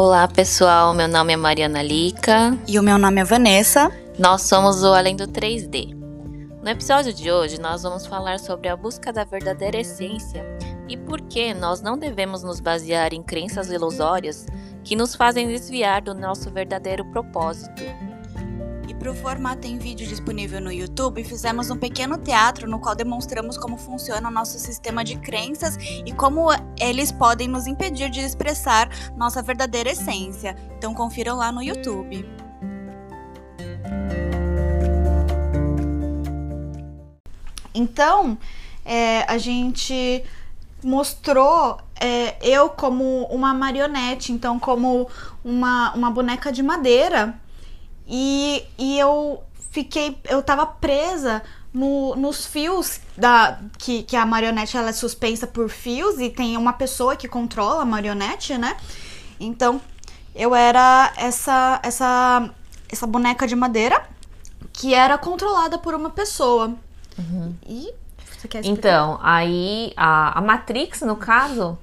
Olá pessoal, meu nome é Mariana Lica. E o meu nome é Vanessa. Nós somos o Além do 3D. No episódio de hoje, nós vamos falar sobre a busca da verdadeira essência e por que nós não devemos nos basear em crenças ilusórias que nos fazem desviar do nosso verdadeiro propósito. Para o formato em vídeo disponível no YouTube, fizemos um pequeno teatro no qual demonstramos como funciona o nosso sistema de crenças e como eles podem nos impedir de expressar nossa verdadeira essência. Então confiram lá no YouTube. Então, é, a gente mostrou é, eu como uma marionete, então como uma, uma boneca de madeira. E, e eu fiquei, eu tava presa no, nos fios da que, que a marionete ela é suspensa por fios e tem uma pessoa que controla a marionete, né? Então eu era essa essa essa boneca de madeira que era controlada por uma pessoa. Uhum. E você quer explicar? Então, aí a, a Matrix, no caso,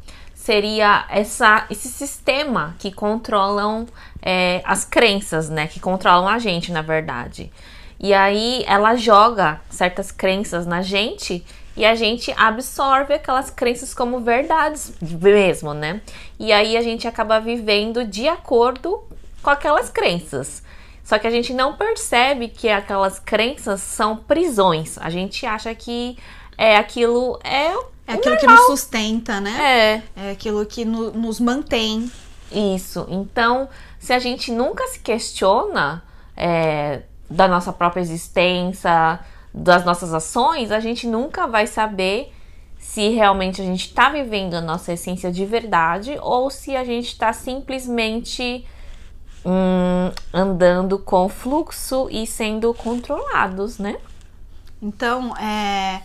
seria essa, esse sistema que controlam é, as crenças, né? Que controlam a gente, na verdade. E aí ela joga certas crenças na gente e a gente absorve aquelas crenças como verdades mesmo, né? E aí a gente acaba vivendo de acordo com aquelas crenças. Só que a gente não percebe que aquelas crenças são prisões. A gente acha que é aquilo é é aquilo normal. que nos sustenta, né? É. É aquilo que no, nos mantém. Isso. Então, se a gente nunca se questiona é, da nossa própria existência, das nossas ações, a gente nunca vai saber se realmente a gente está vivendo a nossa essência de verdade ou se a gente está simplesmente hum, andando com fluxo e sendo controlados, né? Então, é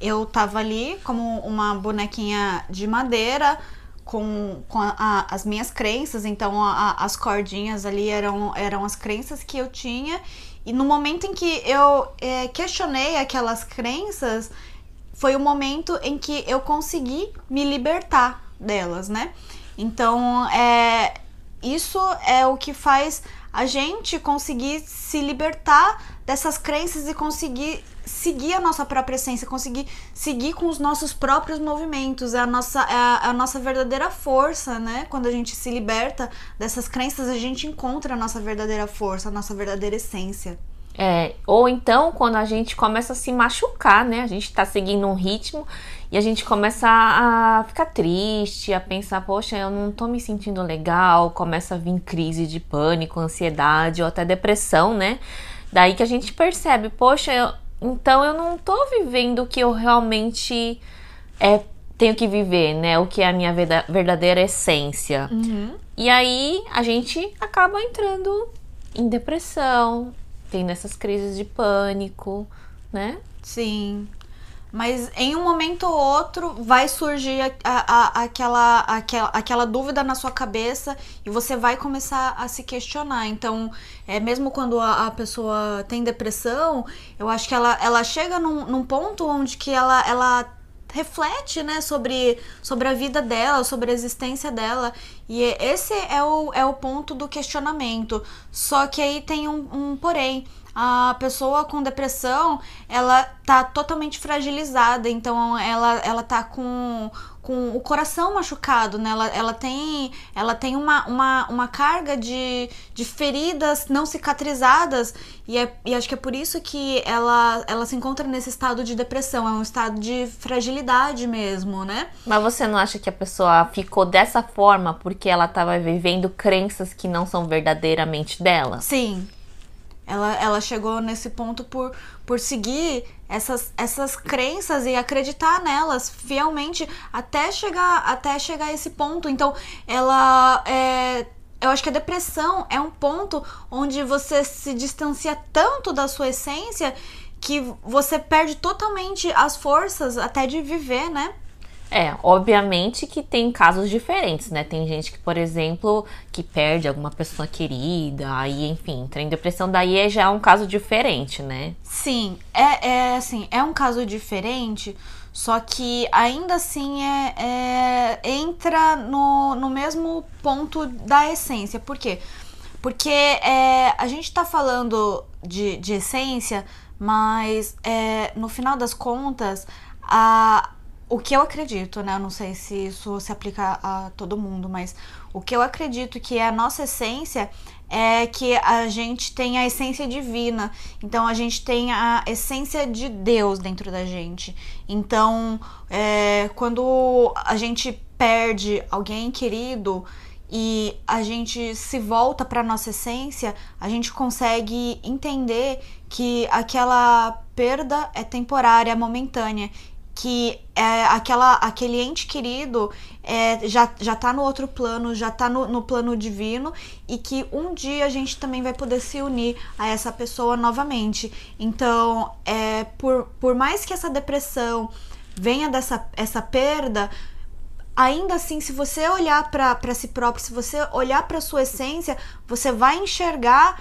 eu tava ali como uma bonequinha de madeira com, com a, a, as minhas crenças, então a, as cordinhas ali eram, eram as crenças que eu tinha. E no momento em que eu é, questionei aquelas crenças, foi o momento em que eu consegui me libertar delas, né? Então, é, isso é o que faz a gente conseguir se libertar dessas crenças e conseguir seguir a nossa própria essência, conseguir seguir com os nossos próprios movimentos, é a nossa, é a, é a, nossa verdadeira força, né? Quando a gente se liberta dessas crenças, a gente encontra a nossa verdadeira força, a nossa verdadeira essência. É, ou então quando a gente começa a se machucar, né? A gente tá seguindo um ritmo e a gente começa a ficar triste, a pensar, poxa, eu não tô me sentindo legal, começa a vir crise de pânico, ansiedade ou até depressão, né? Daí que a gente percebe, poxa, eu, então eu não tô vivendo o que eu realmente é, tenho que viver, né? O que é a minha verdadeira essência. Uhum. E aí a gente acaba entrando em depressão, tendo essas crises de pânico, né? Sim. Mas em um momento ou outro vai surgir a, a, aquela, aquela, aquela dúvida na sua cabeça e você vai começar a se questionar. Então, é, mesmo quando a, a pessoa tem depressão, eu acho que ela, ela chega num, num ponto onde que ela, ela reflete, né, sobre, sobre a vida dela, sobre a existência dela. E esse é o, é o ponto do questionamento. Só que aí tem um, um porém a pessoa com depressão, ela tá totalmente fragilizada, então ela, ela tá com, com o coração machucado, né? Ela, ela tem, ela tem uma, uma, uma carga de, de feridas não cicatrizadas e, é, e acho que é por isso que ela, ela se encontra nesse estado de depressão, é um estado de fragilidade mesmo, né? Mas você não acha que a pessoa ficou dessa forma porque ela estava vivendo crenças que não são verdadeiramente dela? Sim, ela, ela chegou nesse ponto por, por seguir essas, essas crenças e acreditar nelas fielmente até chegar, até chegar a esse ponto. Então, ela. É, eu acho que a depressão é um ponto onde você se distancia tanto da sua essência que você perde totalmente as forças até de viver, né? É, obviamente que tem casos diferentes, né? Tem gente que, por exemplo, que perde alguma pessoa querida, aí, enfim, entra em depressão, daí já é um caso diferente, né? Sim, é, é assim, é um caso diferente, Só que ainda assim é, é, entra no, no mesmo ponto da essência. Por quê? Porque é, a gente está falando de, de essência, mas é, no final das contas, a, o que eu acredito, né? Eu não sei se isso se aplica a todo mundo, mas o que eu acredito que é a nossa essência é que a gente tem a essência divina. Então a gente tem a essência de Deus dentro da gente. Então, é, quando a gente perde alguém querido e a gente se volta para nossa essência, a gente consegue entender que aquela perda é temporária, momentânea que é, aquela, aquele ente querido é, já, já tá no outro plano, já tá no, no plano divino e que um dia a gente também vai poder se unir a essa pessoa novamente. Então, é, por, por mais que essa depressão venha dessa essa perda, ainda assim, se você olhar para si próprio, se você olhar para sua essência, você vai enxergar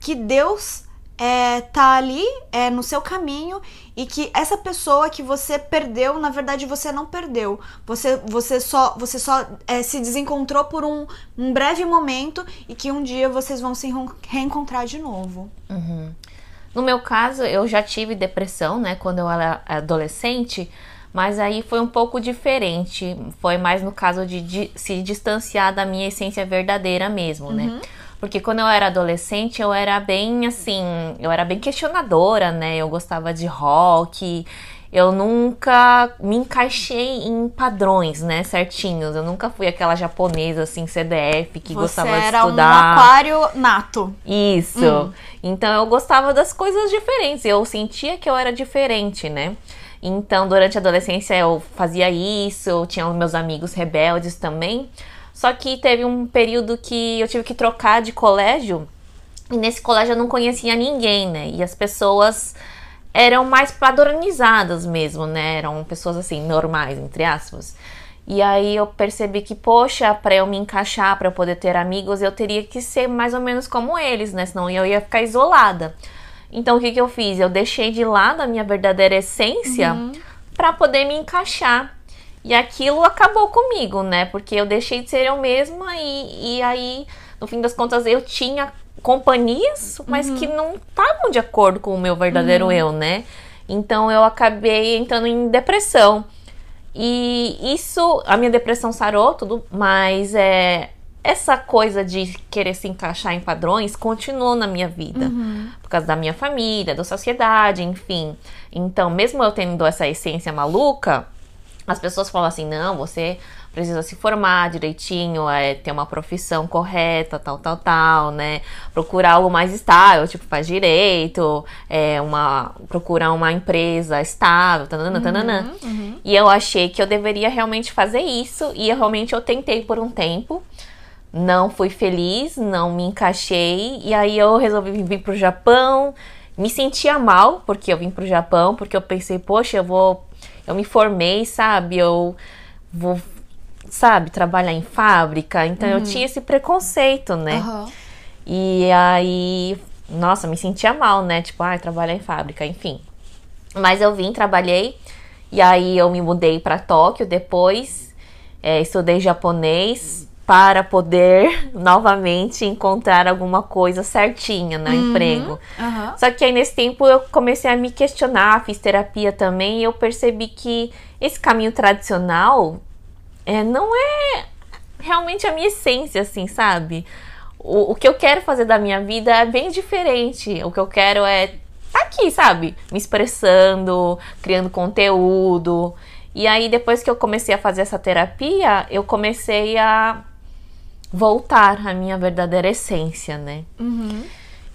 que Deus é, tá ali é, no seu caminho e que essa pessoa que você perdeu, na verdade você não perdeu. Você, você só, você só é, se desencontrou por um, um breve momento e que um dia vocês vão se reencontrar de novo. Uhum. No meu caso, eu já tive depressão, né, quando eu era adolescente, mas aí foi um pouco diferente. Foi mais no caso de, de se distanciar da minha essência verdadeira mesmo, né? uhum. né? Porque quando eu era adolescente, eu era bem assim, eu era bem questionadora, né? Eu gostava de rock. Eu nunca me encaixei em padrões, né, certinhos. Eu nunca fui aquela japonesa assim, CDF que Você gostava de era estudar. um aquário nato. Isso. Hum. Então eu gostava das coisas diferentes. Eu sentia que eu era diferente, né? Então, durante a adolescência eu fazia isso, eu tinha os meus amigos rebeldes também. Só que teve um período que eu tive que trocar de colégio e nesse colégio eu não conhecia ninguém, né? E as pessoas eram mais padronizadas mesmo, né? Eram pessoas assim, normais, entre aspas. E aí eu percebi que, poxa, para eu me encaixar, para eu poder ter amigos, eu teria que ser mais ou menos como eles, né? Senão eu ia ficar isolada. Então o que, que eu fiz? Eu deixei de lado a minha verdadeira essência uhum. para poder me encaixar. E aquilo acabou comigo, né? Porque eu deixei de ser eu mesma e, e aí, no fim das contas, eu tinha companhias, mas uhum. que não estavam de acordo com o meu verdadeiro uhum. eu, né? Então eu acabei entrando em depressão. E isso, a minha depressão sarou tudo, mas é essa coisa de querer se encaixar em padrões continuou na minha vida. Uhum. Por causa da minha família, da sociedade, enfim. Então, mesmo eu tendo essa essência maluca, as pessoas falam assim: não, você precisa se formar direitinho, é, ter uma profissão correta, tal, tal, tal, né? Procurar algo mais estável, tipo, faz direito, é, uma, procurar uma empresa estável, tanana, tanana. Uhum, uhum. E eu achei que eu deveria realmente fazer isso, e eu, realmente eu tentei por um tempo. Não fui feliz, não me encaixei, e aí eu resolvi vir pro Japão. Me sentia mal porque eu vim pro Japão, porque eu pensei, poxa, eu vou eu me formei, sabe? Eu vou, sabe, trabalhar em fábrica. Então uhum. eu tinha esse preconceito, né? Uhum. E aí, nossa, me sentia mal, né? Tipo, ai, ah, trabalhar em fábrica, enfim. Mas eu vim, trabalhei. E aí eu me mudei para Tóquio depois. É, estudei japonês para poder novamente encontrar alguma coisa certinha no uhum, emprego. Uhum. Só que aí nesse tempo eu comecei a me questionar, fiz terapia também e eu percebi que esse caminho tradicional é, não é realmente a minha essência, assim, sabe? O, o que eu quero fazer da minha vida é bem diferente. O que eu quero é estar tá aqui, sabe? Me expressando, criando conteúdo. E aí, depois que eu comecei a fazer essa terapia, eu comecei a voltar à minha verdadeira essência, né? Uhum.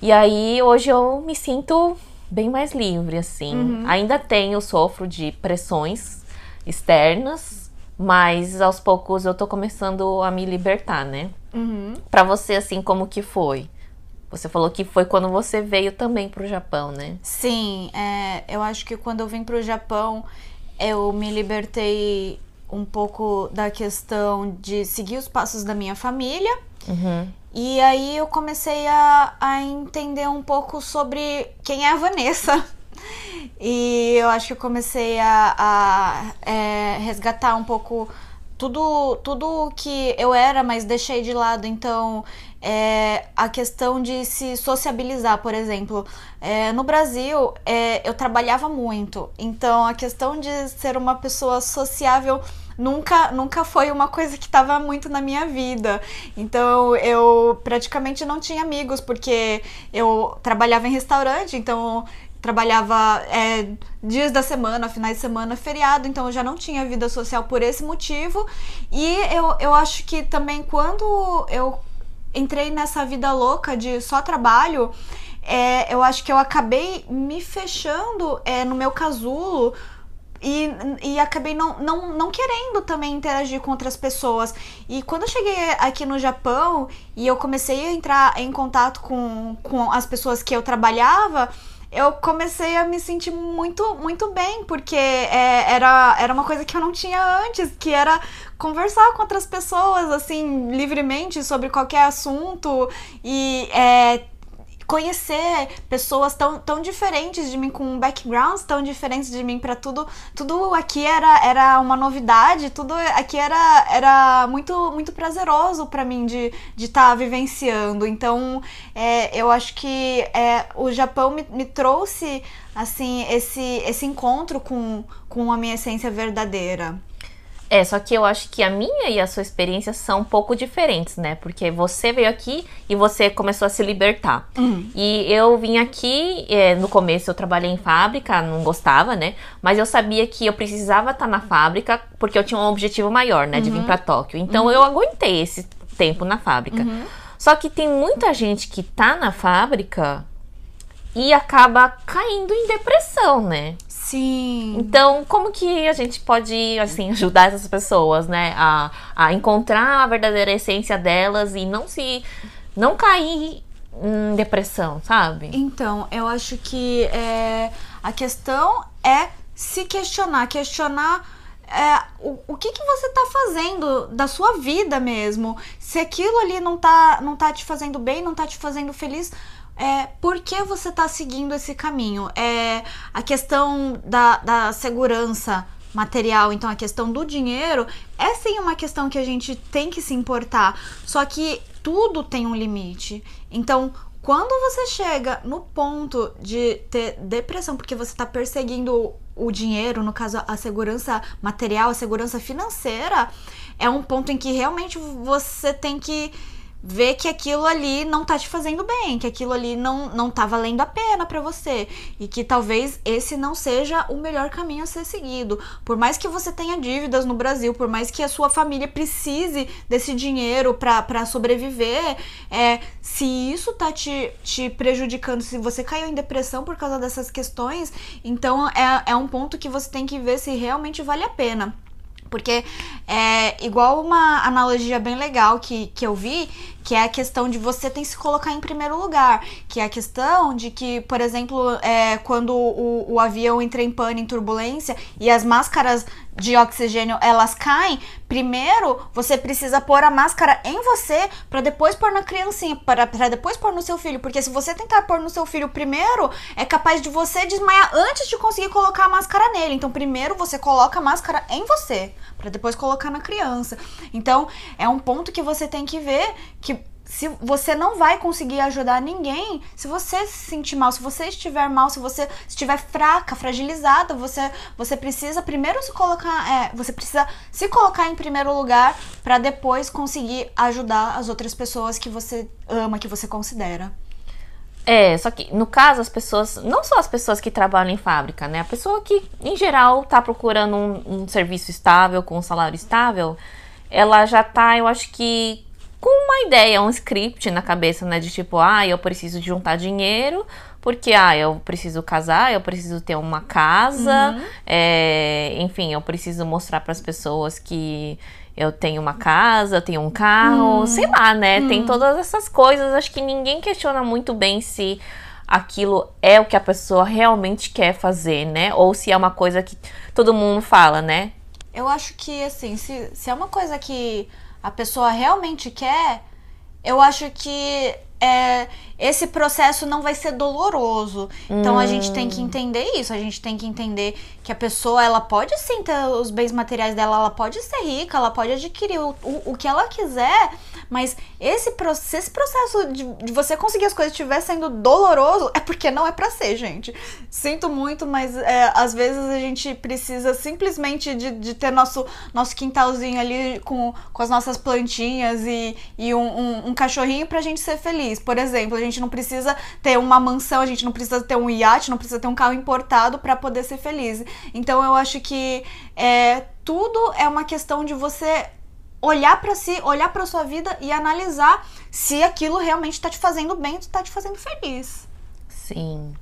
E aí hoje eu me sinto bem mais livre, assim. Uhum. Ainda tenho, sofro de pressões externas, mas aos poucos eu tô começando a me libertar, né? Uhum. Para você, assim, como que foi? Você falou que foi quando você veio também pro Japão, né? Sim, é, eu acho que quando eu vim pro Japão, eu me libertei um pouco da questão de seguir os passos da minha família. Uhum. E aí eu comecei a, a entender um pouco sobre quem é a Vanessa. E eu acho que eu comecei a, a é, resgatar um pouco tudo, tudo que eu era, mas deixei de lado. Então, é, a questão de se sociabilizar, por exemplo. É, no Brasil, é, eu trabalhava muito. Então, a questão de ser uma pessoa sociável nunca, nunca foi uma coisa que estava muito na minha vida. Então eu praticamente não tinha amigos, porque eu trabalhava em restaurante, então trabalhava é, dias da semana, finais de semana, feriado, então eu já não tinha vida social por esse motivo. E eu, eu acho que também quando eu entrei nessa vida louca de só trabalho, é, eu acho que eu acabei me fechando é, no meu casulo. E, e acabei não, não, não querendo também interagir com outras pessoas. E quando eu cheguei aqui no Japão e eu comecei a entrar em contato com, com as pessoas que eu trabalhava, eu comecei a me sentir muito, muito bem, porque é, era, era uma coisa que eu não tinha antes, que era conversar com outras pessoas, assim, livremente sobre qualquer assunto e é, conhecer pessoas tão, tão diferentes de mim, com backgrounds tão diferentes de mim para tudo. Tudo aqui era, era uma novidade, tudo aqui era, era muito, muito prazeroso para mim de estar de tá vivenciando. Então, é, eu acho que é, o Japão me, me trouxe assim esse, esse encontro com, com a minha essência verdadeira. É, só que eu acho que a minha e a sua experiência são um pouco diferentes, né? Porque você veio aqui e você começou a se libertar. Uhum. E eu vim aqui, é, no começo eu trabalhei em fábrica, não gostava, né? Mas eu sabia que eu precisava estar na fábrica porque eu tinha um objetivo maior, né? De vir uhum. para Tóquio. Então uhum. eu aguentei esse tempo na fábrica. Uhum. Só que tem muita gente que tá na fábrica e acaba caindo em depressão, né? Sim. Então, como que a gente pode, assim, ajudar essas pessoas, né? A, a encontrar a verdadeira essência delas e não se... Não cair em depressão, sabe? Então, eu acho que é, a questão é se questionar. Questionar... É, o, o que, que você tá fazendo da sua vida mesmo. Se aquilo ali não tá, não tá te fazendo bem, não tá te fazendo feliz, é, por que você está seguindo esse caminho? É, a questão da, da segurança material, então a questão do dinheiro, é sim uma questão que a gente tem que se importar. Só que tudo tem um limite. Então, quando você chega no ponto de ter depressão porque você está perseguindo o dinheiro, no caso a segurança material, a segurança financeira, é um ponto em que realmente você tem que ver que aquilo ali não tá te fazendo bem, que aquilo ali não, não tá valendo a pena para você e que talvez esse não seja o melhor caminho a ser seguido. Por mais que você tenha dívidas no Brasil, por mais que a sua família precise desse dinheiro para sobreviver, é, se isso tá te, te prejudicando, se você caiu em depressão por causa dessas questões, então é, é um ponto que você tem que ver se realmente vale a pena. Porque é igual uma analogia bem legal que, que eu vi, que é a questão de você tem que se colocar em primeiro lugar. Que é a questão de que, por exemplo, é, quando o, o avião entra em pane, em turbulência, e as máscaras de oxigênio elas caem, primeiro você precisa pôr a máscara em você para depois pôr na criancinha, para depois pôr no seu filho, porque se você tentar pôr no seu filho primeiro, é capaz de você desmaiar antes de conseguir colocar a máscara nele. Então, primeiro você coloca a máscara em você, para depois colocar na criança. Então, é um ponto que você tem que ver que se você não vai conseguir ajudar ninguém, se você se sentir mal, se você estiver mal, se você estiver fraca, fragilizada, você você precisa primeiro se colocar, é, você precisa se colocar em primeiro lugar para depois conseguir ajudar as outras pessoas que você ama, que você considera. É, só que no caso as pessoas, não só as pessoas que trabalham em fábrica, né? A pessoa que em geral tá procurando um, um serviço estável, com um salário estável, ela já tá, eu acho que com uma ideia, um script na cabeça, né? De tipo, ah, eu preciso juntar dinheiro, porque, ah, eu preciso casar, eu preciso ter uma casa, uhum. é, enfim, eu preciso mostrar para as pessoas que eu tenho uma casa, eu tenho um carro, uhum. sei lá, né? Uhum. Tem todas essas coisas. Acho que ninguém questiona muito bem se aquilo é o que a pessoa realmente quer fazer, né? Ou se é uma coisa que todo mundo fala, né? Eu acho que, assim, se, se é uma coisa que a pessoa realmente quer, eu acho que é, esse processo não vai ser doloroso. Então a gente tem que entender isso. A gente tem que entender que a pessoa ela pode sim ter os bens materiais dela, ela pode ser rica, ela pode adquirir o, o, o que ela quiser, mas esse, se esse processo de, de você conseguir as coisas estiver sendo doloroso, é porque não é para ser, gente. Sinto muito, mas é, às vezes a gente precisa simplesmente de, de ter nosso, nosso quintalzinho ali com, com as nossas plantinhas e, e um, um, um cachorrinho pra gente ser feliz. Por exemplo, a gente não precisa ter uma mansão, a gente não precisa ter um iate, não precisa ter um carro importado para poder ser feliz. Então eu acho que é, tudo é uma questão de você olhar para si, olhar para sua vida e analisar se aquilo realmente está te fazendo bem, está te fazendo feliz. Sim.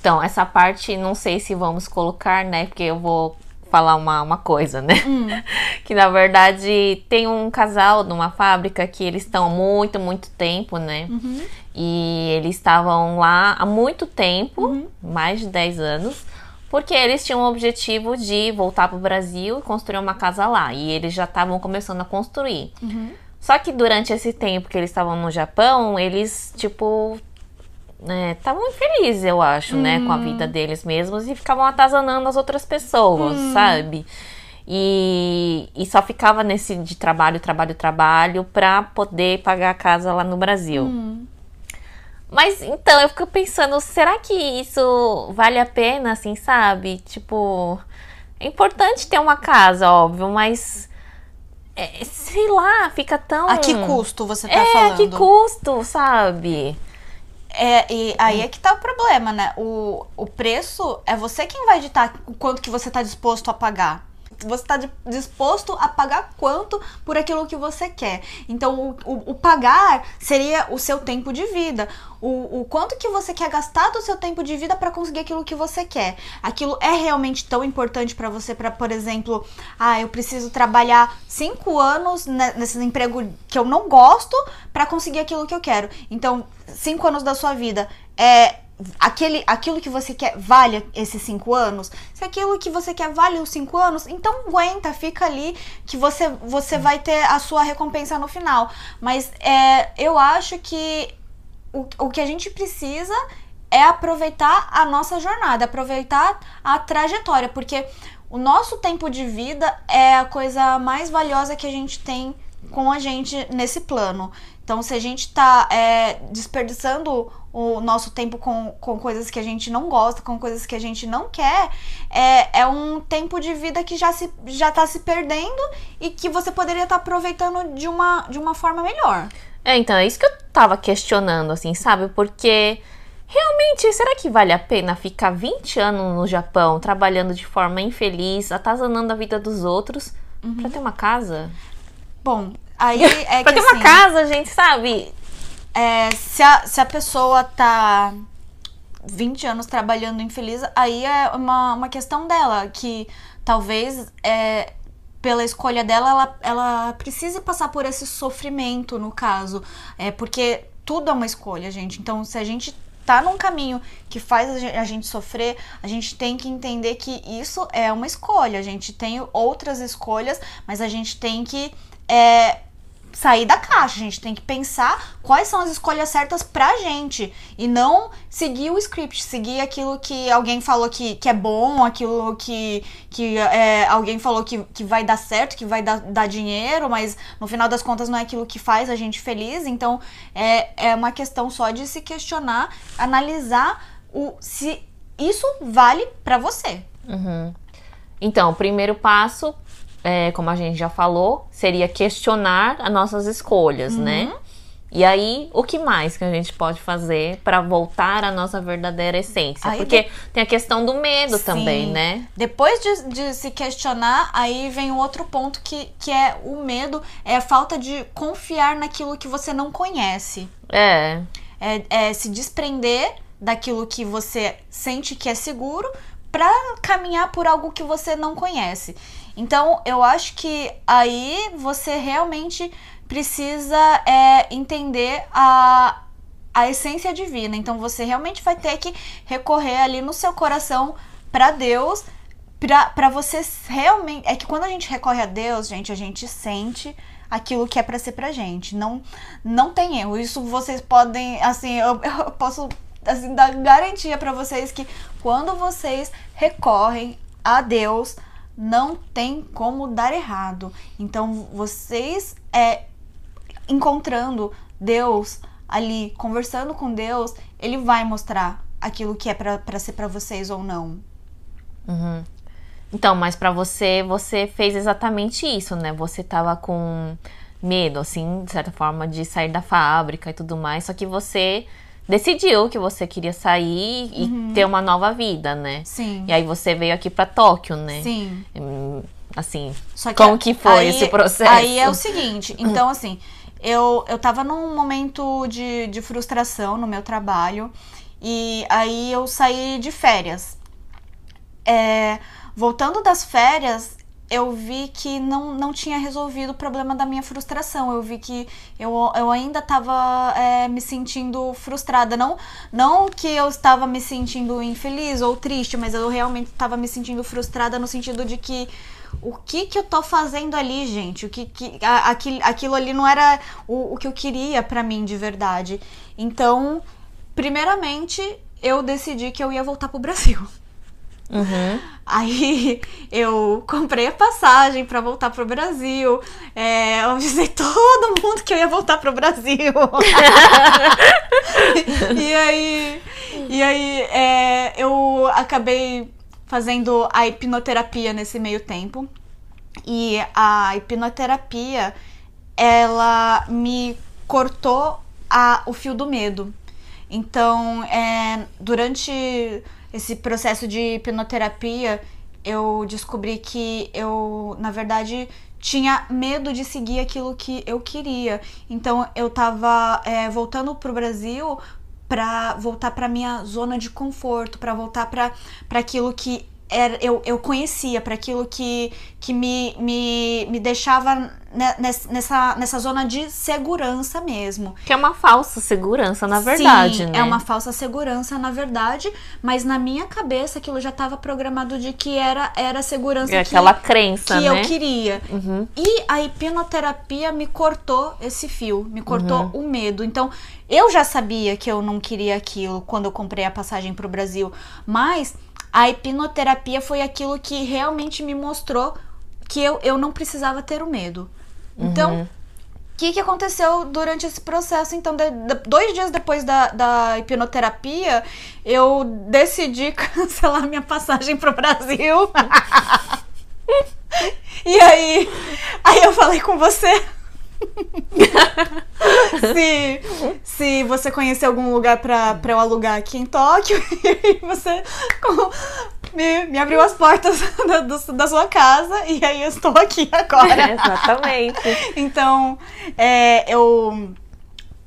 Então, essa parte não sei se vamos colocar, né? Porque eu vou falar uma, uma coisa, né? Hum. que na verdade tem um casal numa fábrica que eles estão muito, muito tempo, né? Uhum. E eles estavam lá há muito tempo, uhum. mais de 10 anos, porque eles tinham o objetivo de voltar para o Brasil e construir uma casa lá. E eles já estavam começando a construir. Uhum. Só que durante esse tempo que eles estavam no Japão, eles, tipo, estavam né, infelizes, eu acho, uhum. né, com a uhum. vida deles mesmos e ficavam atazanando as outras pessoas, uhum. sabe? E, e só ficava nesse de trabalho, trabalho, trabalho para poder pagar a casa lá no Brasil. Uhum. Mas então eu fico pensando, será que isso vale a pena, assim, sabe? Tipo, é importante ter uma casa, óbvio, mas é, sei lá, fica tão. A que custo você tá é, falando? A que custo, sabe? É, e aí é que tá o problema, né? O, o preço é você quem vai ditar o quanto que você tá disposto a pagar você está disposto a pagar quanto por aquilo que você quer. Então, o, o, o pagar seria o seu tempo de vida. O, o, quanto que você quer gastar do seu tempo de vida para conseguir aquilo que você quer. Aquilo é realmente tão importante para você, para, por exemplo, ah, eu preciso trabalhar cinco anos nesse emprego que eu não gosto para conseguir aquilo que eu quero. Então, cinco anos da sua vida é aquele, aquilo que você quer vale esses cinco anos? Se aquilo que você quer vale os cinco anos, então aguenta, fica ali que você, você vai ter a sua recompensa no final. Mas é, eu acho que o, o que a gente precisa é aproveitar a nossa jornada, aproveitar a trajetória, porque o nosso tempo de vida é a coisa mais valiosa que a gente tem com a gente nesse plano. Então, se a gente está é, desperdiçando o nosso tempo com, com coisas que a gente não gosta, com coisas que a gente não quer, é, é um tempo de vida que já, se, já tá se perdendo e que você poderia estar tá aproveitando de uma, de uma forma melhor. É, então, é isso que eu tava questionando, assim, sabe? Porque realmente, será que vale a pena ficar 20 anos no Japão trabalhando de forma infeliz, atazanando a vida dos outros, uhum. para ter uma casa? Bom, aí é pra que ter assim, uma casa, gente, sabe? É, se, a, se a pessoa tá 20 anos trabalhando infeliz, aí é uma, uma questão dela, que talvez é, pela escolha dela, ela, ela precise passar por esse sofrimento, no caso. É porque tudo é uma escolha, gente. Então, se a gente tá num caminho que faz a gente sofrer, a gente tem que entender que isso é uma escolha. A gente tem outras escolhas, mas a gente tem que é, sair da caixa. A gente tem que pensar quais são as escolhas certas pra gente e não seguir o script, seguir aquilo que alguém falou que, que é bom, aquilo que, que é, alguém falou que, que vai dar certo, que vai dar, dar dinheiro, mas no final das contas não é aquilo que faz a gente feliz. Então é, é uma questão só de se questionar, analisar o se isso vale para você. Uhum. Então, primeiro passo é, como a gente já falou, seria questionar as nossas escolhas, uhum. né? E aí, o que mais que a gente pode fazer para voltar à nossa verdadeira essência? Aí Porque de... tem a questão do medo Sim. também, né? Depois de, de, se questionar, aí vem o outro ponto que, que é o medo, é a falta de confiar naquilo que você não conhece. É. É, é se desprender daquilo que você sente que é seguro para caminhar por algo que você não conhece. Então, eu acho que aí você realmente precisa é, entender a, a essência divina. Então, você realmente vai ter que recorrer ali no seu coração para Deus pra você realmente. É que quando a gente recorre a Deus, gente, a gente sente aquilo que é pra ser pra gente. Não, não tem erro. Isso vocês podem, assim, eu, eu posso assim, dar garantia pra vocês que quando vocês recorrem a Deus, não tem como dar errado. Então, vocês é encontrando Deus ali, conversando com Deus, ele vai mostrar aquilo que é para ser para vocês ou não. Uhum. Então, mas para você, você fez exatamente isso, né? Você tava com medo, assim, de certa forma, de sair da fábrica e tudo mais, só que você decidiu que você queria sair e uhum. ter uma nova vida, né? Sim. E aí você veio aqui para Tóquio, né? Sim. Hum, assim, que como que foi aí, esse processo? Aí é o seguinte, então assim, eu, eu tava num momento de, de frustração no meu trabalho e aí eu saí de férias. É, voltando das férias, eu vi que não, não tinha resolvido o problema da minha frustração. Eu vi que eu, eu ainda estava é, me sentindo frustrada. Não, não que eu estava me sentindo infeliz ou triste, mas eu realmente estava me sentindo frustrada no sentido de que o que que eu tô fazendo ali, gente? O que, que a, aquilo, aquilo ali não era o, o que eu queria para mim de verdade. Então, primeiramente, eu decidi que eu ia voltar pro Brasil. Uhum. Aí eu comprei a passagem para voltar pro Brasil. É, eu avisei todo mundo que eu ia voltar pro Brasil. e aí, e aí é, eu acabei fazendo a hipnoterapia nesse meio tempo. E a hipnoterapia, ela me cortou a, o fio do medo. Então, é, durante esse processo de hipnoterapia, eu descobri que eu, na verdade, tinha medo de seguir aquilo que eu queria. Então, eu tava é, voltando pro Brasil para voltar para minha zona de conforto, para voltar para aquilo que era, eu, eu conhecia, para aquilo que, que me, me, me deixava nessa, nessa zona de segurança mesmo. Que é uma falsa segurança, na verdade, Sim, né? É uma falsa segurança, na verdade, mas na minha cabeça aquilo já estava programado de que era, era segurança é que, aquela crença, que né? eu queria. Uhum. E a hipnoterapia me cortou esse fio, me cortou uhum. o medo. Então, eu já sabia que eu não queria aquilo quando eu comprei a passagem para o Brasil, mas a hipnoterapia foi aquilo que realmente me mostrou que eu, eu não precisava ter o medo. Então, o uhum. que, que aconteceu durante esse processo? Então, de, de, dois dias depois da, da hipnoterapia, eu decidi cancelar minha passagem pro Brasil. e aí, aí eu falei com você. Se, se você conhecer algum lugar pra, pra eu alugar aqui em Tóquio, e você me, me abriu as portas da, do, da sua casa e aí eu estou aqui agora. Exatamente. então, é, eu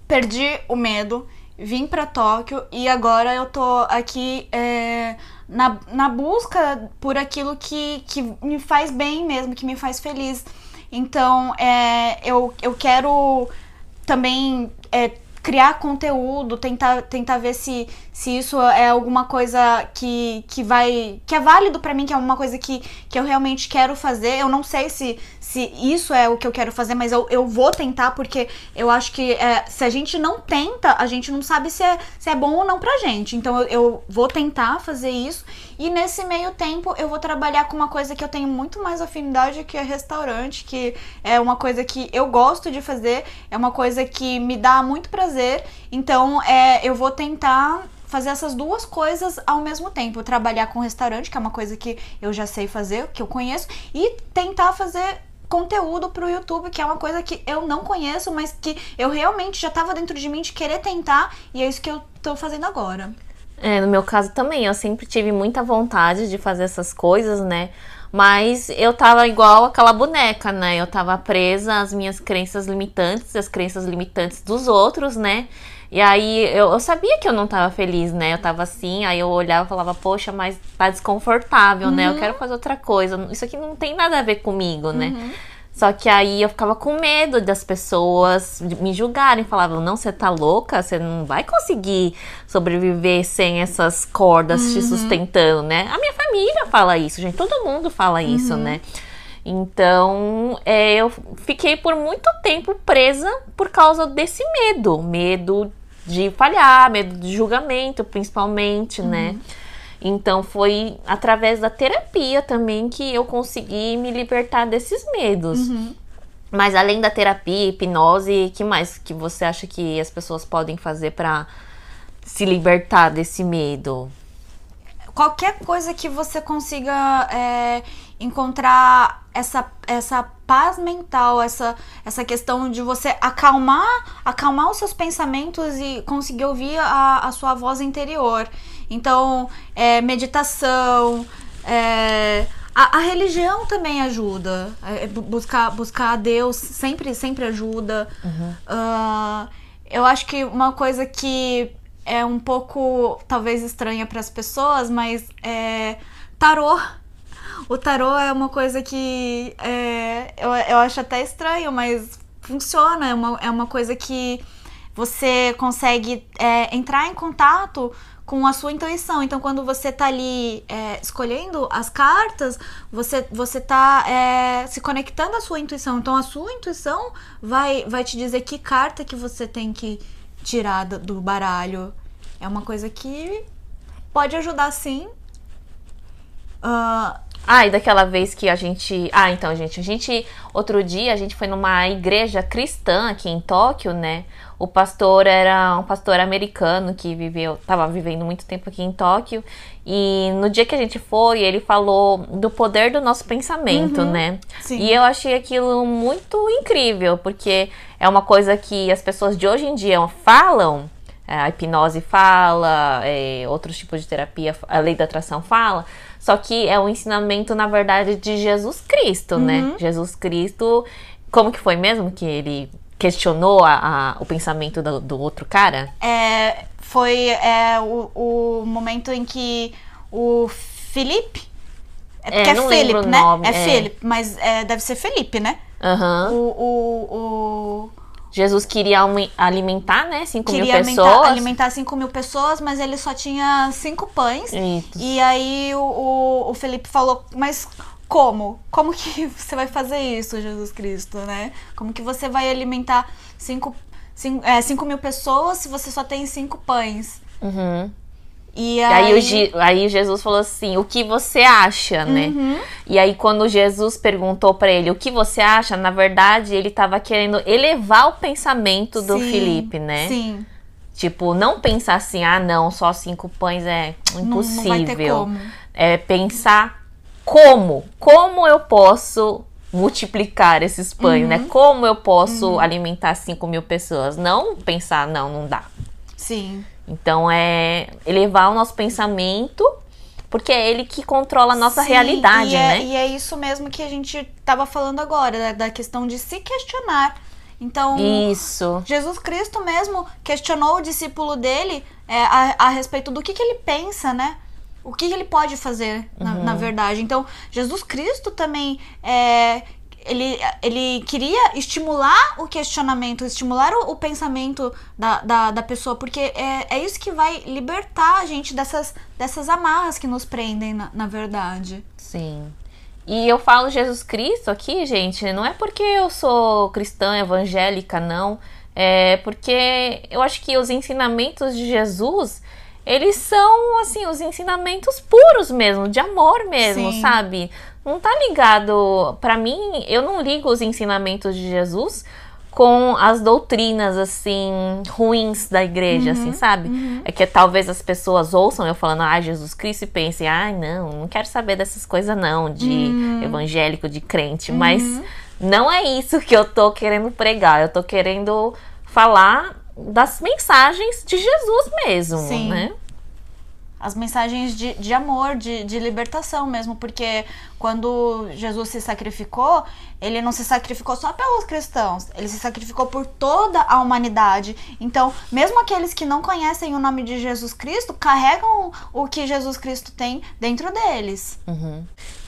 perdi o medo, vim para Tóquio e agora eu tô aqui é, na, na busca por aquilo que, que me faz bem mesmo, que me faz feliz. Então, é, eu, eu quero também é, criar conteúdo, tentar, tentar ver se, se isso é alguma coisa que, que vai. que é válido para mim, que é uma coisa que, que eu realmente quero fazer. Eu não sei se, se isso é o que eu quero fazer, mas eu, eu vou tentar, porque eu acho que é, se a gente não tenta, a gente não sabe se é, se é bom ou não pra gente. Então eu, eu vou tentar fazer isso. E nesse meio tempo eu vou trabalhar com uma coisa que eu tenho muito mais afinidade, que é restaurante, que é uma coisa que eu gosto de fazer, é uma coisa que me dá muito prazer. Então é, eu vou tentar fazer essas duas coisas ao mesmo tempo. Trabalhar com restaurante, que é uma coisa que eu já sei fazer, que eu conheço, e tentar fazer conteúdo pro YouTube, que é uma coisa que eu não conheço, mas que eu realmente já tava dentro de mim de querer tentar, e é isso que eu tô fazendo agora. É, no meu caso também, eu sempre tive muita vontade de fazer essas coisas, né? Mas eu tava igual aquela boneca, né? Eu tava presa às minhas crenças limitantes, às crenças limitantes dos outros, né? E aí eu, eu, sabia que eu não tava feliz, né? Eu tava assim, aí eu olhava e falava, poxa, mas tá desconfortável, uhum. né? Eu uhum. quero fazer outra coisa. Isso aqui não tem nada a ver comigo, né? Uhum. Só que aí eu ficava com medo das pessoas me julgarem. Falavam, não, você tá louca? Você não vai conseguir sobreviver sem essas cordas Uhum. te sustentando, né? A minha família fala isso, gente. Todo mundo fala isso, Uhum. né? Então, é, eu fiquei por muito tempo presa por causa desse medo. Medo de falhar, medo de julgamento, principalmente, né? Então foi através da terapia também que eu consegui me libertar desses medos. Mas além da terapia, hipnose, que mais que você acha que as pessoas podem fazer pra se libertar desse medo? qualquer coisa que você consiga é, encontrar essa, essa paz mental, essa, essa questão de você acalmar, acalmar os seus pensamentos e conseguir ouvir a, a sua voz interior. Então, é, meditação, é, a, a religião também ajuda. É, bu- buscar, buscar a Deus sempre, sempre ajuda. Ah, eu acho que uma coisa que é um pouco, talvez, estranha para as pessoas, mas é tarô. O tarô é uma coisa que é, eu, eu acho até estranho, mas funciona. É uma, é uma coisa que você consegue é, entrar em contato com a sua intuição. Então, quando você tá ali é, escolhendo as cartas, você, você tá é, se conectando à sua intuição. Então, a sua intuição vai, vai te dizer que carta que você tem que tirar do, do baralho. É uma coisa que pode ajudar sim. Ah, Ah, e daquela vez que a gente. Ah, então, gente, a gente. Outro dia a gente foi numa igreja cristã aqui em Tóquio, né? O pastor era um pastor americano que viveu, tava vivendo muito tempo aqui em Tóquio. E no dia que a gente foi, ele falou do poder do nosso pensamento, né? sim. E eu achei aquilo muito incrível, porque é uma coisa que as pessoas de hoje em dia falam, é, a hipnose fala, é, outros tipos de terapia, a lei da atração fala, só que é um ensinamento, na verdade, de Jesus Cristo, né? Jesus Cristo, como que foi mesmo que ele questionou a- a- o pensamento do, do outro cara? é, foi é, o, o momento em que o Felipe. É porque é, não Felipe, né? é, é. Felipe, mas é, deve ser Felipe, né? Aham. O, o, o, Jesus queria alimentar, né? 5 mil queria alimentar, pessoas. alimentar 5 mil pessoas, mas ele só tinha cinco pães. Isso. E aí o, o, o Felipe falou, mas como? Como que você vai fazer isso, Jesus Cristo, né? Como que você vai alimentar 5 cinco, é, cinco mil pessoas se você só tem cinco pães? Uhum. E E aí, aí, o aí Jesus falou assim: o que você acha, né? Uhum. E aí, quando Jesus perguntou pra ele o que você acha, na verdade, ele tava querendo elevar o pensamento do Sim, Felipe, né? Sim, Tipo, não pensar assim, ah, não, só cinco pães é não, impossível. não como. É pensar como, como eu posso multiplicar esses pães, Uhum. né? Como eu posso alimentar 5 mil pessoas? Não pensar, não, não dá. Sim. Então é elevar o nosso pensamento, porque é ele que controla a nossa Sim, realidade, e é, né? E é isso mesmo que a gente tava falando agora, da, da questão de se questionar. Então, Isso. Jesus Cristo mesmo questionou o discípulo dele é, a, a respeito do que, que ele pensa, né? O que, que ele pode fazer, na, Uhum. na verdade. Então, Jesus Cristo também é, ele, ele queria estimular o questionamento, estimular o, o pensamento da, da, da pessoa, porque é, é isso que vai libertar a gente dessas, dessas amarras que nos prendem, na, na verdade. Sim. E eu falo Jesus Cristo aqui, gente, não é porque eu sou cristã evangélica, não. É porque eu acho que os ensinamentos de Jesus, eles são, assim, os ensinamentos puros mesmo, de amor mesmo, Sim. sabe? Não tá ligado. Pra mim, eu não ligo os ensinamentos de Jesus com as doutrinas, assim, ruins da igreja, assim, sabe? É que talvez as pessoas ouçam eu falando, ah, Jesus Cristo, e pensem, ai, não, não quero saber dessas coisas, não, de evangélico, de crente. Mas não é isso que eu tô querendo pregar. Eu tô querendo falar das mensagens de Jesus mesmo, Sim. né? As mensagens de, de amor, de, de libertação mesmo, porque quando Jesus se sacrificou, ele não se sacrificou só pelos cristãos, ele se sacrificou por toda a humanidade. Então, mesmo aqueles que não conhecem o nome de Jesus Cristo, carregam o que Jesus Cristo tem dentro deles. Uhum.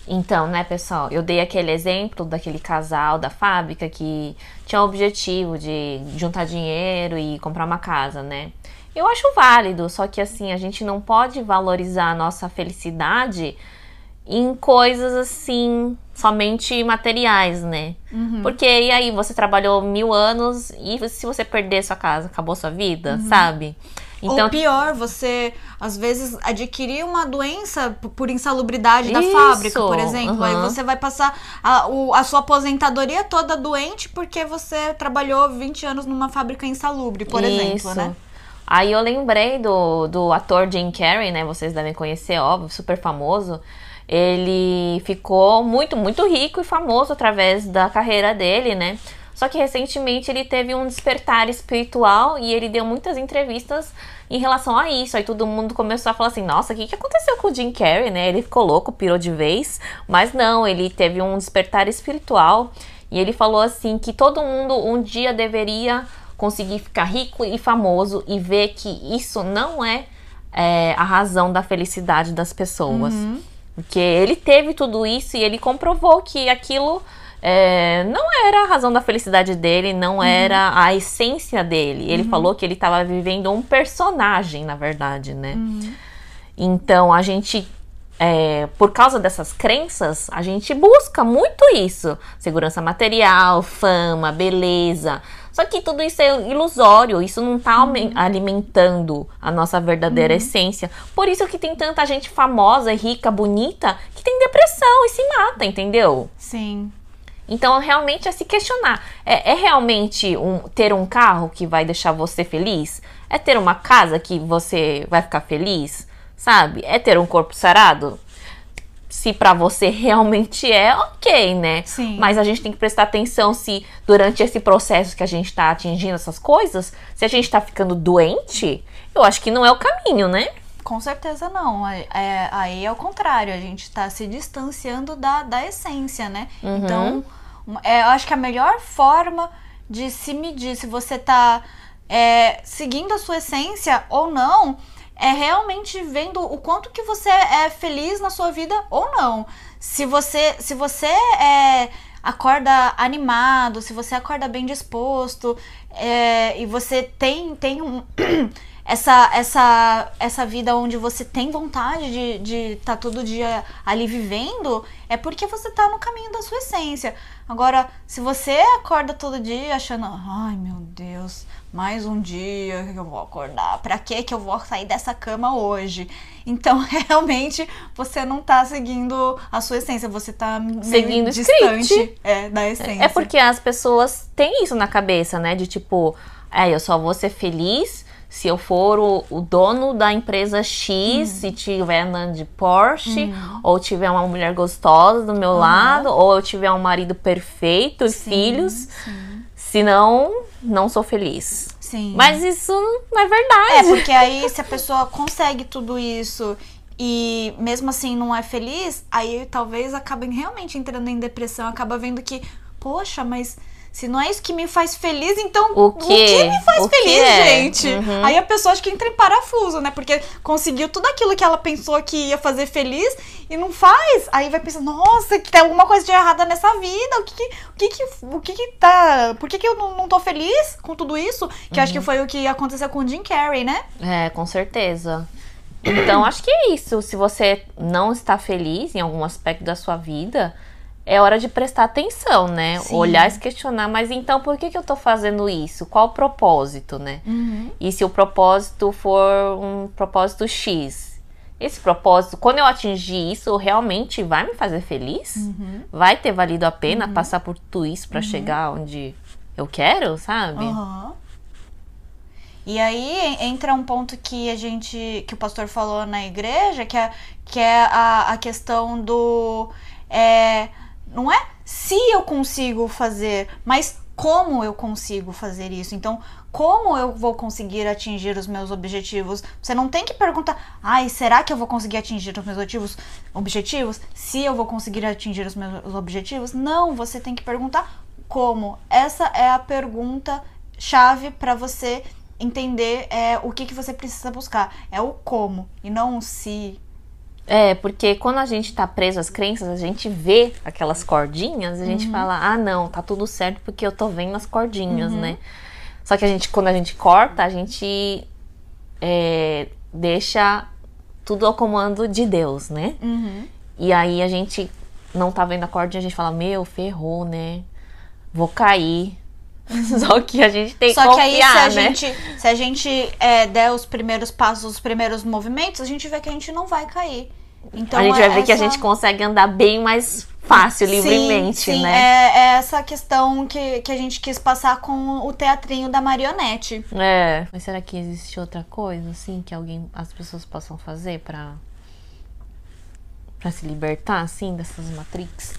Então, né, pessoal, eu dei aquele exemplo daquele casal da fábrica que tinha o objetivo de juntar dinheiro e comprar uma casa, né? Eu acho válido, só que assim, a gente não pode valorizar a nossa felicidade em coisas assim, somente materiais, né? Uhum. Porque e aí, você trabalhou mil anos e se você perder sua casa, acabou sua vida, uhum. sabe? Então, Ou pior, você às vezes adquirir uma doença por insalubridade da fábrica, por exemplo. Uhum. Aí você vai passar a, o, a sua aposentadoria toda doente porque você trabalhou 20 anos numa fábrica insalubre, por isso. exemplo, né? Aí eu lembrei do, do ator Jim Carrey, né? Vocês devem conhecer, óbvio, super famoso. Ele ficou muito, muito rico e famoso através da carreira dele, né? Só que recentemente ele teve um despertar espiritual e ele deu muitas entrevistas em relação a isso. Aí todo mundo começou a falar assim: nossa, o que, que aconteceu com o Jim Carrey, né? Ele ficou louco, pirou de vez. Mas não, ele teve um despertar espiritual e ele falou assim: que todo mundo um dia deveria conseguir ficar rico e famoso e ver que isso não é, é a razão da felicidade das pessoas. Uhum. Porque ele teve tudo isso e ele comprovou que aquilo é, não era a razão da felicidade dele, não uhum. era a essência dele. Ele uhum. falou que ele estava vivendo um personagem, na verdade, né? Uhum. Então a gente é, por causa dessas crenças, a gente busca muito isso: segurança material, fama, beleza. Só que tudo isso é ilusório, isso não tá uhum. alimentando a nossa verdadeira uhum. essência. Por isso que tem tanta gente famosa, rica, bonita, que tem depressão e se mata, entendeu? Sim. Então, realmente é se questionar. É, é, realmente um, ter um carro que vai deixar você feliz? É ter uma casa que você vai ficar feliz? Sabe? É ter um corpo sarado? se para você realmente é, ok, né? Sim. Mas a gente tem que prestar atenção se durante esse processo que a gente tá atingindo essas coisas, se a gente tá ficando doente, eu acho que não é o caminho, né? Com certeza não. É, é, aí é o contrário, a gente tá se distanciando da, da essência, né? Uhum. Então, é, eu acho que a melhor forma de se medir se você tá é, seguindo a sua essência ou não é realmente vendo o quanto que você é feliz na sua vida ou não. Se você, se você é, acorda animado, se você acorda bem disposto é, e você tem, tem um, essa, essa, essa vida onde você tem vontade de estar tá todo dia ali vivendo, é porque você está no caminho da sua essência. Agora, se você acorda todo dia achando, ai meu Deus, mais um dia que eu vou acordar. Para que que eu vou sair dessa cama hoje? Então, realmente, você não tá seguindo a sua essência, você tá seguindo distante é, da essência. É porque as pessoas têm isso na cabeça, né? De tipo, é, eu só vou ser feliz se eu for o, o dono da empresa X, hum. se tiver andando de Porsche, hum. ou tiver uma mulher gostosa do meu uhum. lado, ou eu tiver um marido perfeito e filhos. Sim. Senão, não sou feliz. Sim. Mas isso não é verdade. É, porque aí se a pessoa consegue tudo isso e mesmo assim não é feliz, aí talvez acabem realmente entrando em depressão, acaba vendo que, poxa, mas se não é isso que me faz feliz, então o que, o que me faz o feliz, é? gente? Uhum. Aí a pessoa acha que entra em parafuso, né? Porque conseguiu tudo aquilo que ela pensou que ia fazer feliz e não faz. Aí vai pensar, nossa, que tem alguma coisa de errada nessa vida. O que que, o que, que, o que, que tá. Por que, que eu não, não tô feliz com tudo isso? Que uhum. acho que uhum. foi o que aconteceu com o Jim Carrey, né? É, com certeza. Então, acho que é isso. Se você não está feliz em algum aspecto da sua vida, é hora de prestar atenção, né? Sim. Olhar e se questionar, mas então por que, que eu tô fazendo isso? Qual o propósito, né? Uhum. E se o propósito for um propósito X? Esse propósito, quando eu atingir isso, realmente vai me fazer feliz? Uhum. Vai ter valido a pena uhum. passar por tudo isso para uhum. chegar onde eu quero, sabe? E aí entra um ponto que a gente, que o pastor falou na igreja, que é, que é a, a questão do. É, não é se eu consigo fazer, mas como eu consigo fazer isso? Então, como eu vou conseguir atingir os meus objetivos? Você não tem que perguntar, ai, será que eu vou conseguir atingir os meus objetivos? Objetivos? Se eu vou conseguir atingir os meus objetivos? Não, você tem que perguntar como. Essa é a pergunta chave para você entender é, o que, que você precisa buscar. É o como e não o se. É, porque quando a gente tá preso às crenças, a gente vê aquelas cordinhas e a gente uhum. fala, ah, não, tá tudo certo porque eu tô vendo as cordinhas, uhum. né? Só que a gente, quando a gente corta, a gente é, deixa tudo ao comando de Deus, né? Uhum. E aí a gente não tá vendo a cordinha, a gente fala, meu, ferrou, né? Vou cair. Só que a gente tem Só que confiar, aí, se a né? gente, se a gente é, der os primeiros passos, os primeiros movimentos, a gente vê que a gente não vai cair. Então, a gente vai é ver essa... que a gente consegue andar bem mais fácil, sim, livremente, sim, né? É, é essa questão que, que a gente quis passar com o teatrinho da marionete. É. Mas será que existe outra coisa, assim, que alguém, as pessoas possam fazer para para se libertar, assim, dessas matrix?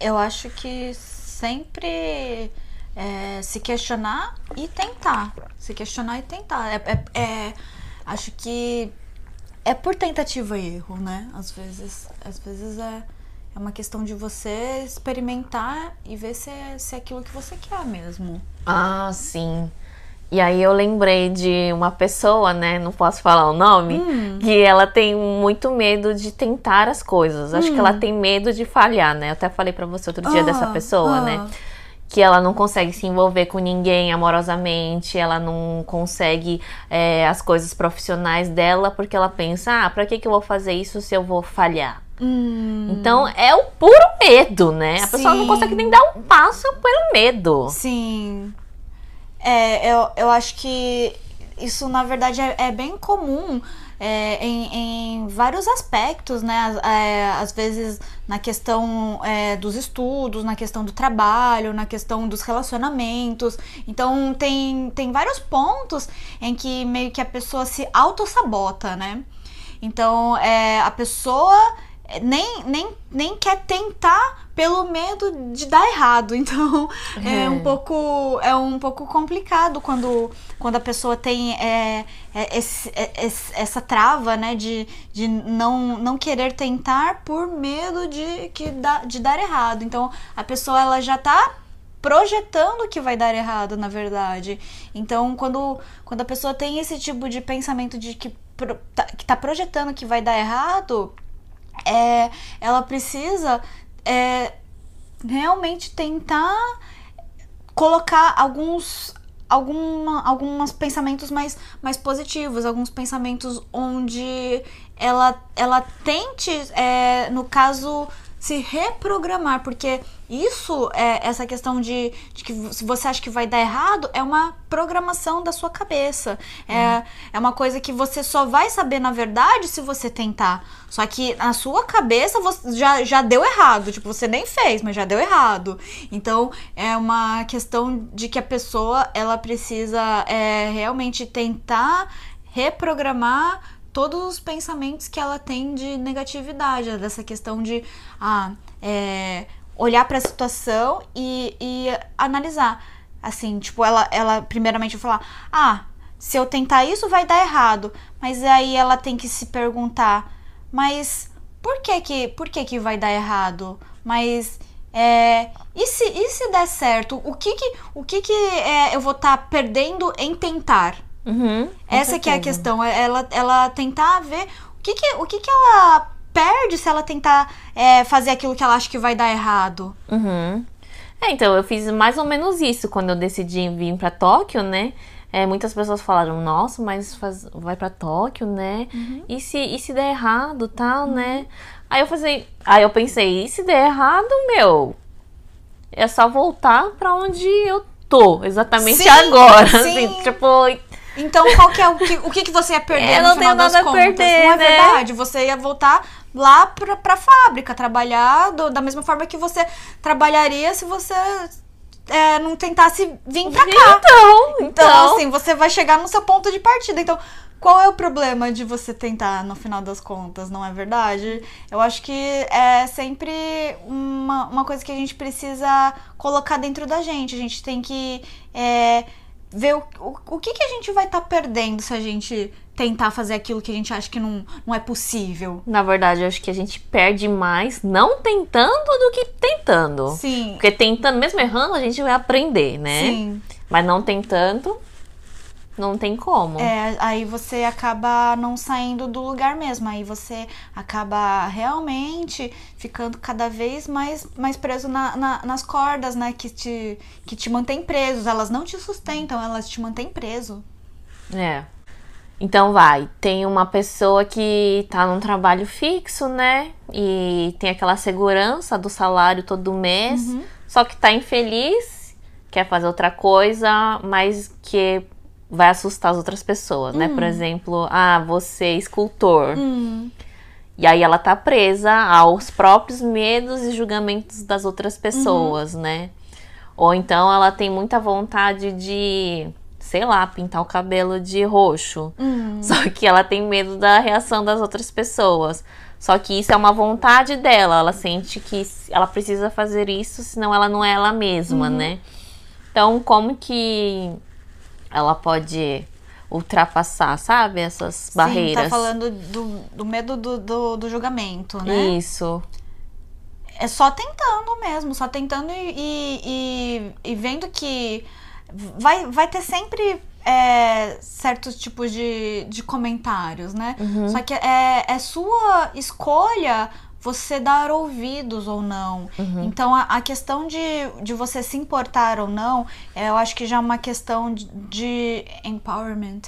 Eu acho que sempre é, se questionar e tentar. Se questionar e tentar. É, é, é, acho que é por tentativa e erro, né? Às vezes, às vezes é, é uma questão de você experimentar e ver se é, se é aquilo que você quer mesmo. Ah, sim. E aí eu lembrei de uma pessoa, né? Não posso falar o nome, hum. que ela tem muito medo de tentar as coisas. Acho hum. que ela hum. tem medo de falhar, né? Eu até falei para você outro dia ah, dessa pessoa, né? ah. né? Que ela não consegue se envolver com ninguém amorosamente, ela não consegue é, as coisas profissionais dela, porque ela pensa, ah, pra que, que eu vou fazer isso se eu vou falhar? Hum. Então é o puro medo, né? A Sim. pessoa não consegue nem dar um passo pelo medo. Sim. É, eu, eu acho que isso, na verdade, é, é bem comum é, em, em, vários aspectos, né? É, às vezes na questão é, dos estudos, na questão do trabalho, na questão dos relacionamentos. Então tem, tem vários pontos em que meio que a pessoa se auto-sabota, né? Então é, a pessoa nem, nem, nem quer tentar pelo medo de dar errado. Então é, é um pouco é um pouco complicado quando, quando a pessoa tem é, é, esse, é, esse, essa trava, né, de, de não, não querer tentar por medo de que dá, de dar errado. Então a pessoa ela já tá projetando que vai dar errado, na verdade. Então, quando, quando a pessoa tem esse tipo de pensamento de que, tá, que tá projetando que vai dar errado, é, ela precisa é, realmente tentar colocar alguns alguma, alguns pensamentos mais, mais positivos, alguns pensamentos onde ela, ela tente, é, no caso, se reprogramar, porque isso é essa questão de, de, que se você acha que vai dar errado, é uma programação da sua cabeça. É, é uma coisa que você só vai saber na verdade se você tentar. Só que na sua cabeça você já, já deu errado. Tipo, você nem fez, mas já deu errado. Então é uma questão de que a pessoa ela precisa é, realmente tentar reprogramar todos os pensamentos que ela tem de negatividade, dessa questão de ah, é, olhar para a situação e, e analisar. Assim, tipo, ela, ela primeiramente vai falar: ah, se eu tentar isso vai dar errado. Mas aí ela tem que se perguntar: mas por que que, por que, que vai dar errado? Mas é, e, se, e se der certo? O que que, o que, que é, eu vou estar tá perdendo em tentar? Uhum, Essa que é a questão. É ela, ela tentar ver o que que, o que que ela perde se ela tentar é, fazer aquilo que ela acha que vai dar errado. Uhum. É, então, eu fiz mais ou menos isso quando eu decidi vir para Tóquio, né? É, muitas pessoas falaram, nossa, mas faz, vai para Tóquio, né? Uhum. E, se, e se der errado, tal, uhum. né? Aí eu falei, aí eu pensei, e se der errado, meu? É só voltar para onde eu tô, exatamente sim, agora. Sim. Assim, tipo, então, qual que é o que, o que, que você ia perder é, no final das contas? Perder, não é né? verdade? Você ia voltar lá pra, pra fábrica, trabalhar do, da mesma forma que você trabalharia se você é, não tentasse vir pra cá. Então, então, então, assim, você vai chegar no seu ponto de partida. Então, qual é o problema de você tentar no final das contas, não é verdade? Eu acho que é sempre uma, uma coisa que a gente precisa colocar dentro da gente. A gente tem que é, ver o, o, o que, que a gente vai estar tá perdendo se a gente tentar fazer aquilo que a gente acha que não, não é possível. Na verdade, eu acho que a gente perde mais não tentando do que tentando. Sim. Porque tentando, mesmo errando, a gente vai aprender, né? Sim. Mas não tentando, não tem como. É, aí você acaba não saindo do lugar mesmo. Aí você acaba realmente ficando cada vez mais, mais preso na, na, nas cordas, né? Que te, que te mantém presos. Elas não te sustentam, elas te mantêm preso. É. Então vai, tem uma pessoa que tá num trabalho fixo, né? E tem aquela segurança do salário todo mês, Uhum. só que tá infeliz, quer fazer outra coisa, mas que vai assustar as outras pessoas, né? Por exemplo, ah, você é escultor. Hum, E aí ela tá presa aos próprios medos e julgamentos das outras pessoas, né? Ou então ela tem muita vontade de, sei lá, pintar o cabelo de roxo. hum. Só que ela tem medo da reação das outras pessoas. Só que isso é uma vontade dela. Ela sente que ela precisa fazer isso, senão ela não é ela mesma, né? Então, como que ela pode ultrapassar, sabe? Essas Sim, barreiras. tá falando do, do medo do, do, do julgamento, né? Isso. É só tentando mesmo, só tentando e, e, e- vendo que vai, vai ter sempre é, certos tipos de, de comentários, né? Só que é, é sua escolha você dar ouvidos ou não. Então a, a questão de, de você se importar ou não, é, eu acho que já é uma questão de, de empowerment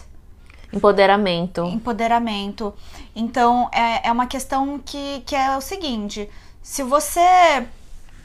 Empoderamento. empoderamento. Então, é, é uma questão que, que é o seguinte: se você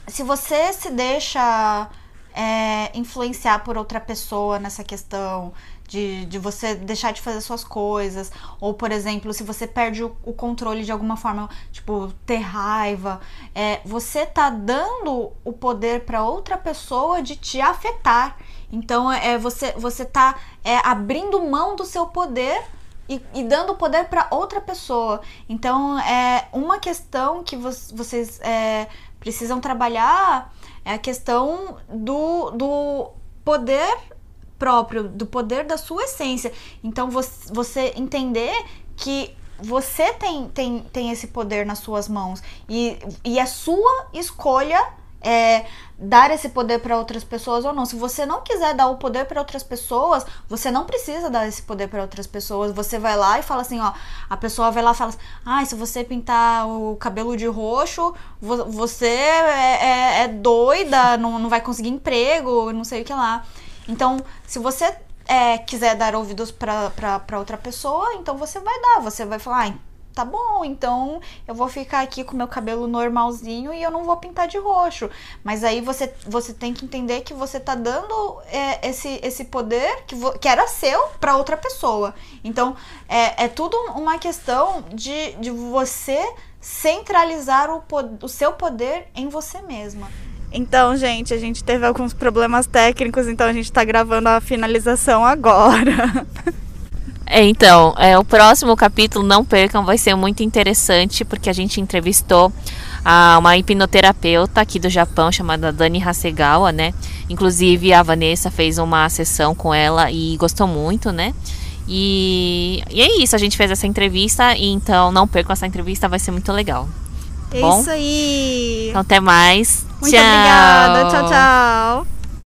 se você se deixa é, influenciar por outra pessoa nessa questão de, de você deixar de fazer suas coisas, ou por exemplo, se você perde o, o controle de alguma forma, tipo, ter raiva, é, você tá dando o poder para outra pessoa de te afetar. Então, é, você, você tá é, abrindo mão do seu poder e, e dando poder para outra pessoa. Então, é uma questão que vo- vocês é, precisam trabalhar é a questão do, do poder próprio, do poder da sua essência. Então, você, você entender que você tem, tem, tem esse poder nas suas mãos e, e é sua escolha é, dar esse poder para outras pessoas ou não. Se você não quiser dar o poder para outras pessoas, você não precisa dar esse poder para outras pessoas. Você vai lá e fala assim, ó, a pessoa vai lá e fala assim, ah, se você pintar o cabelo de roxo, vo- você é, é- é doida, não, não vai conseguir emprego, não sei o que lá. Então, se você é, quiser dar ouvidos para outra pessoa, então você vai dar, você vai falar, ah, tá bom, então eu vou ficar aqui com meu cabelo normalzinho e eu não vou pintar de roxo. Mas aí você, você tem que entender que você tá dando é, esse, esse poder que, que era seu para outra pessoa. Então é, é tudo uma questão de, de você centralizar o, o seu poder em você mesma. Então, gente, a gente teve alguns problemas técnicos, então a gente tá gravando a finalização agora. É, então, é, o próximo capítulo, não percam, vai ser muito interessante, porque a gente entrevistou a, uma hipnoterapeuta aqui do Japão, chamada Dani Hasegawa, né? Inclusive, a Vanessa fez uma sessão com ela e gostou muito, né? E, e é isso, a gente fez essa entrevista, e então não percam essa entrevista, vai ser muito legal. É Bom? isso aí. Então, até mais. 我们再见，大家再见。